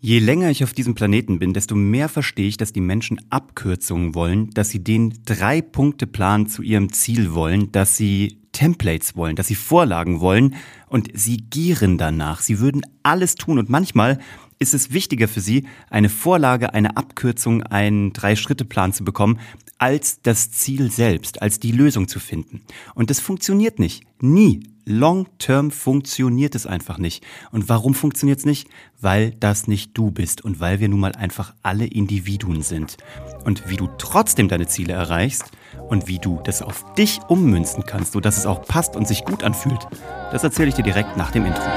Je länger ich auf diesem Planeten bin, desto mehr verstehe ich, dass die Menschen Abkürzungen wollen, dass sie den Drei-Punkte-Plan zu ihrem Ziel wollen, dass sie Templates wollen, dass sie Vorlagen wollen und sie gieren danach. Sie würden alles tun und manchmal ist es wichtiger für sie, eine Vorlage, eine Abkürzung, einen Drei-Schritte-Plan zu bekommen, als das Ziel selbst, als die Lösung zu finden. Und das funktioniert nicht. Nie. Long-term funktioniert es einfach nicht. Und warum funktioniert es nicht? Weil das nicht du bist und weil wir nun mal einfach alle Individuen sind. Und wie du trotzdem deine Ziele erreichst und wie du das auf dich ummünzen kannst, sodass es auch passt und sich gut anfühlt, das erzähle ich dir direkt nach dem Intro.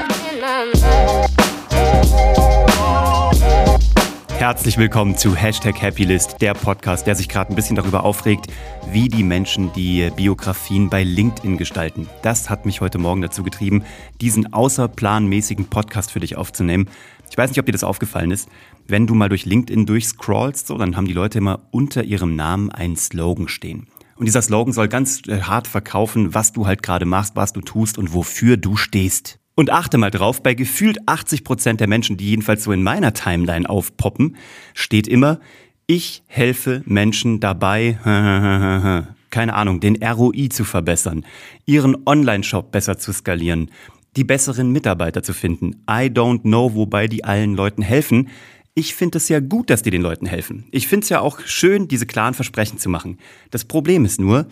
Herzlich willkommen zu Hashtag Happylist, der Podcast, der sich gerade ein bisschen darüber aufregt, wie die Menschen die Biografien bei LinkedIn gestalten. Das hat mich heute Morgen dazu getrieben, diesen außerplanmäßigen Podcast für dich aufzunehmen. Ich weiß nicht, ob dir das aufgefallen ist. Wenn du mal durch LinkedIn durchscrollst, so, dann haben die Leute immer unter ihrem Namen einen Slogan stehen. Und dieser Slogan soll ganz äh, hart verkaufen, was du halt gerade machst, was du tust und wofür du stehst. Und achte mal drauf, bei gefühlt 80 Prozent der Menschen, die jedenfalls so in meiner Timeline aufpoppen, steht immer, ich helfe Menschen dabei, keine Ahnung, den ROI zu verbessern, ihren Online-Shop besser zu skalieren, die besseren Mitarbeiter zu finden. I don't know, wobei die allen Leuten helfen. Ich finde es ja gut, dass die den Leuten helfen. Ich finde es ja auch schön, diese klaren Versprechen zu machen. Das Problem ist nur,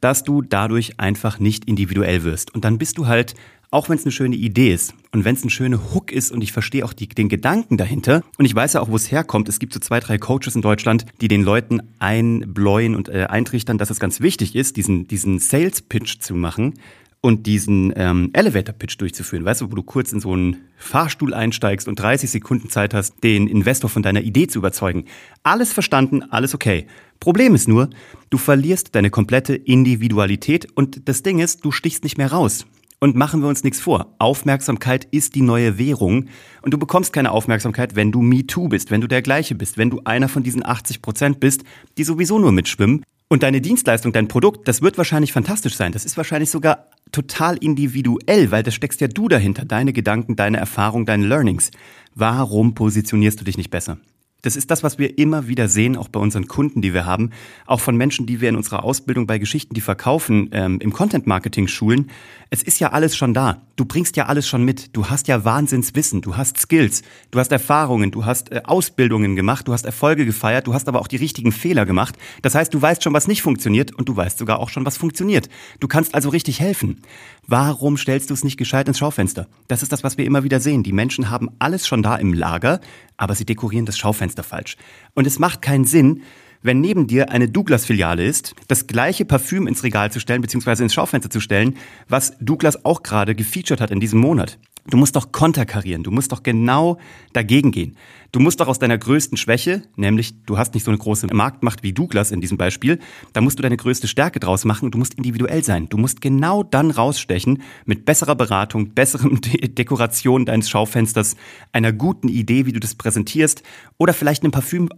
dass du dadurch einfach nicht individuell wirst. Und dann bist du halt auch wenn es eine schöne Idee ist und wenn es ein schöner Hook ist und ich verstehe auch die, den Gedanken dahinter und ich weiß ja auch, wo es herkommt. Es gibt so zwei, drei Coaches in Deutschland, die den Leuten einbläuen und äh, eintrichtern, dass es ganz wichtig ist, diesen, diesen Sales-Pitch zu machen und diesen ähm, Elevator-Pitch durchzuführen. Weißt du, wo du kurz in so einen Fahrstuhl einsteigst und 30 Sekunden Zeit hast, den Investor von deiner Idee zu überzeugen. Alles verstanden, alles okay. Problem ist nur, du verlierst deine komplette Individualität und das Ding ist, du stichst nicht mehr raus. Und machen wir uns nichts vor. Aufmerksamkeit ist die neue Währung. Und du bekommst keine Aufmerksamkeit, wenn du MeToo bist, wenn du der gleiche bist, wenn du einer von diesen 80 Prozent bist, die sowieso nur mitschwimmen. Und deine Dienstleistung, dein Produkt, das wird wahrscheinlich fantastisch sein. Das ist wahrscheinlich sogar total individuell, weil da steckst ja du dahinter. Deine Gedanken, deine Erfahrung, deine Learnings. Warum positionierst du dich nicht besser? Das ist das, was wir immer wieder sehen, auch bei unseren Kunden, die wir haben, auch von Menschen, die wir in unserer Ausbildung bei Geschichten, die verkaufen, ähm, im Content-Marketing schulen. Es ist ja alles schon da. Du bringst ja alles schon mit. Du hast ja Wahnsinnswissen, du hast Skills, du hast Erfahrungen, du hast äh, Ausbildungen gemacht, du hast Erfolge gefeiert, du hast aber auch die richtigen Fehler gemacht. Das heißt, du weißt schon, was nicht funktioniert und du weißt sogar auch schon, was funktioniert. Du kannst also richtig helfen. Warum stellst du es nicht gescheit ins Schaufenster? Das ist das, was wir immer wieder sehen. Die Menschen haben alles schon da im Lager, aber sie dekorieren das Schaufenster falsch. Und es macht keinen Sinn, wenn neben dir eine Douglas-Filiale ist, das gleiche Parfüm ins Regal zu stellen, beziehungsweise ins Schaufenster zu stellen, was Douglas auch gerade gefeatured hat in diesem Monat. Du musst doch konterkarieren, du musst doch genau dagegen gehen. Du musst doch aus deiner größten Schwäche, nämlich du hast nicht so eine große Marktmacht wie Douglas in diesem Beispiel, da musst du deine größte Stärke draus machen und du musst individuell sein. Du musst genau dann rausstechen mit besserer Beratung, besserem De Dekoration deines Schaufensters, einer guten Idee, wie du das präsentierst oder vielleicht einem Parfüm,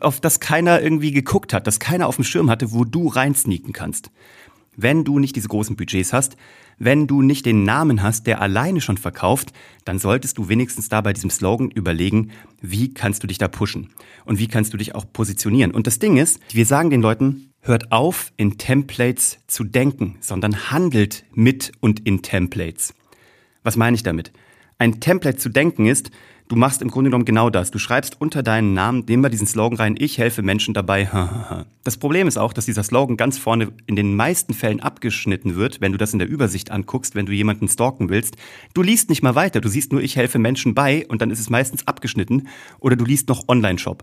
auf das keiner irgendwie geguckt hat, das keiner auf dem Schirm hatte, wo du reinsneaken kannst. Wenn du nicht diese großen Budgets hast, wenn du nicht den Namen hast, der alleine schon verkauft, dann solltest du wenigstens da bei diesem Slogan überlegen, wie kannst du dich da pushen und wie kannst du dich auch positionieren. Und das Ding ist, wir sagen den Leuten, hört auf, in Templates zu denken, sondern handelt mit und in Templates. Was meine ich damit? Ein Template zu denken ist, Du machst im Grunde genommen genau das. Du schreibst unter deinen Namen, nehmen wir diesen Slogan rein, ich helfe Menschen dabei. Das Problem ist auch, dass dieser Slogan ganz vorne in den meisten Fällen abgeschnitten wird, wenn du das in der Übersicht anguckst, wenn du jemanden stalken willst. Du liest nicht mal weiter, du siehst nur, ich helfe Menschen bei und dann ist es meistens abgeschnitten oder du liest noch Online-Shop.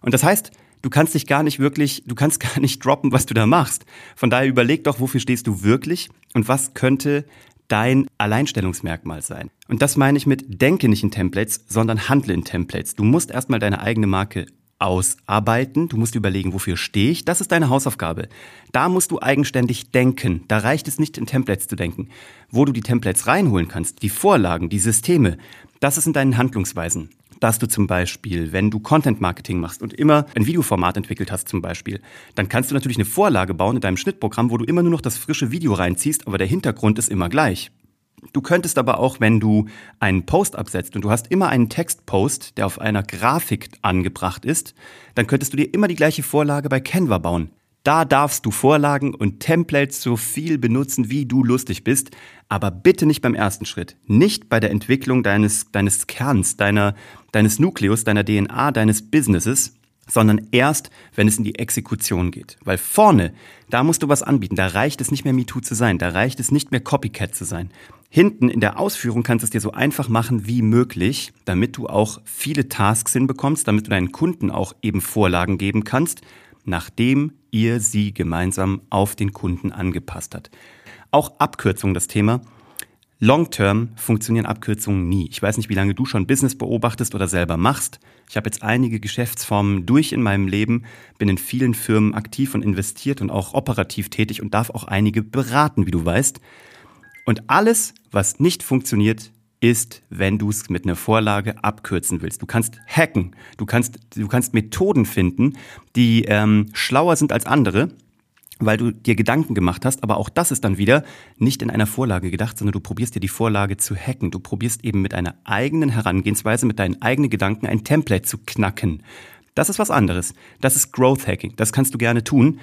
Und das heißt, du kannst dich gar nicht wirklich, du kannst gar nicht droppen, was du da machst. Von daher überleg doch, wofür stehst du wirklich und was könnte dein Alleinstellungsmerkmal sein. Und das meine ich mit denke nicht in Templates, sondern handle in Templates. Du musst erstmal deine eigene Marke ausarbeiten. Du musst überlegen, wofür stehe ich. Das ist deine Hausaufgabe. Da musst du eigenständig denken. Da reicht es nicht in Templates zu denken. Wo du die Templates reinholen kannst, die Vorlagen, die Systeme, das ist in deinen Handlungsweisen dass du zum Beispiel, wenn du Content Marketing machst und immer ein Videoformat entwickelt hast zum Beispiel, dann kannst du natürlich eine Vorlage bauen in deinem Schnittprogramm, wo du immer nur noch das frische Video reinziehst, aber der Hintergrund ist immer gleich. Du könntest aber auch, wenn du einen Post absetzt und du hast immer einen Textpost, der auf einer Grafik angebracht ist, dann könntest du dir immer die gleiche Vorlage bei Canva bauen. Da darfst du Vorlagen und Templates so viel benutzen, wie du lustig bist, aber bitte nicht beim ersten Schritt. Nicht bei der Entwicklung deines, deines Kerns, deiner, deines Nukleus, deiner DNA, deines Businesses, sondern erst, wenn es in die Exekution geht. Weil vorne, da musst du was anbieten. Da reicht es nicht mehr MeToo zu sein. Da reicht es nicht mehr Copycat zu sein. Hinten in der Ausführung kannst du es dir so einfach machen wie möglich, damit du auch viele Tasks hinbekommst, damit du deinen Kunden auch eben Vorlagen geben kannst, nachdem ihr sie gemeinsam auf den Kunden angepasst hat. Auch Abkürzung das Thema. Long-term funktionieren Abkürzungen nie. Ich weiß nicht, wie lange du schon Business beobachtest oder selber machst. Ich habe jetzt einige Geschäftsformen durch in meinem Leben, bin in vielen Firmen aktiv und investiert und auch operativ tätig und darf auch einige beraten, wie du weißt. Und alles, was nicht funktioniert, ist, wenn du es mit einer Vorlage abkürzen willst. Du kannst hacken, du kannst, du kannst Methoden finden, die ähm, schlauer sind als andere weil du dir Gedanken gemacht hast, aber auch das ist dann wieder nicht in einer Vorlage gedacht, sondern du probierst dir die Vorlage zu hacken. Du probierst eben mit einer eigenen Herangehensweise, mit deinen eigenen Gedanken ein Template zu knacken. Das ist was anderes. Das ist Growth Hacking. Das kannst du gerne tun.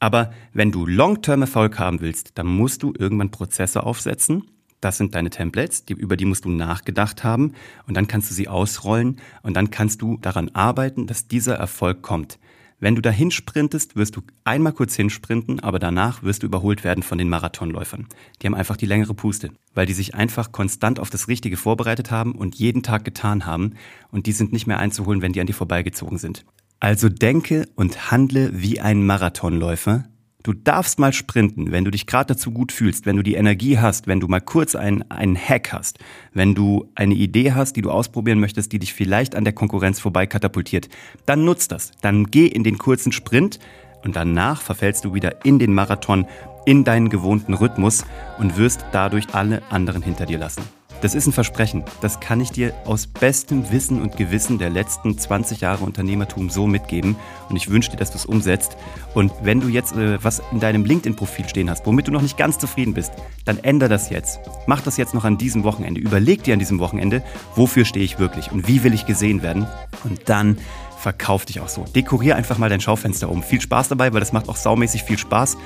Aber wenn du Long-Term Erfolg haben willst, dann musst du irgendwann Prozesse aufsetzen. Das sind deine Templates, die, über die musst du nachgedacht haben und dann kannst du sie ausrollen und dann kannst du daran arbeiten, dass dieser Erfolg kommt. Wenn du dahin sprintest, wirst du einmal kurz hinsprinten, aber danach wirst du überholt werden von den Marathonläufern. Die haben einfach die längere Puste, weil die sich einfach konstant auf das Richtige vorbereitet haben und jeden Tag getan haben und die sind nicht mehr einzuholen, wenn die an dir vorbeigezogen sind. Also denke und handle wie ein Marathonläufer, Du darfst mal sprinten, wenn du dich gerade dazu gut fühlst, wenn du die Energie hast, wenn du mal kurz einen, einen Hack hast, wenn du eine Idee hast, die du ausprobieren möchtest, die dich vielleicht an der Konkurrenz vorbei katapultiert. Dann nutz das. Dann geh in den kurzen Sprint und danach verfällst du wieder in den Marathon, in deinen gewohnten Rhythmus und wirst dadurch alle anderen hinter dir lassen. Das ist ein Versprechen. Das kann ich dir aus bestem Wissen und Gewissen der letzten 20 Jahre Unternehmertum so mitgeben. Und ich wünsche dir, dass du es umsetzt. Und wenn du jetzt äh, was in deinem LinkedIn-Profil stehen hast, womit du noch nicht ganz zufrieden bist, dann ändere das jetzt. Mach das jetzt noch an diesem Wochenende. Überleg dir an diesem Wochenende, wofür stehe ich wirklich und wie will ich gesehen werden. Und dann verkauf dich auch so. Dekorier einfach mal dein Schaufenster um. Viel Spaß dabei, weil das macht auch saumäßig viel Spaß.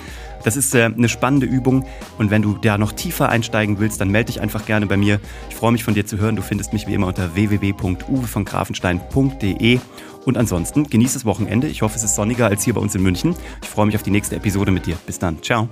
Das ist äh, eine spannende Übung und wenn du da noch tiefer einsteigen willst, dann melde dich einfach gerne bei mir. Ich freue mich von dir zu hören. Du findest mich wie immer unter www.uwevongrafenstein.de und ansonsten genieß das Wochenende. Ich hoffe, es ist sonniger als hier bei uns in München. Ich freue mich auf die nächste Episode mit dir. Bis dann. Ciao.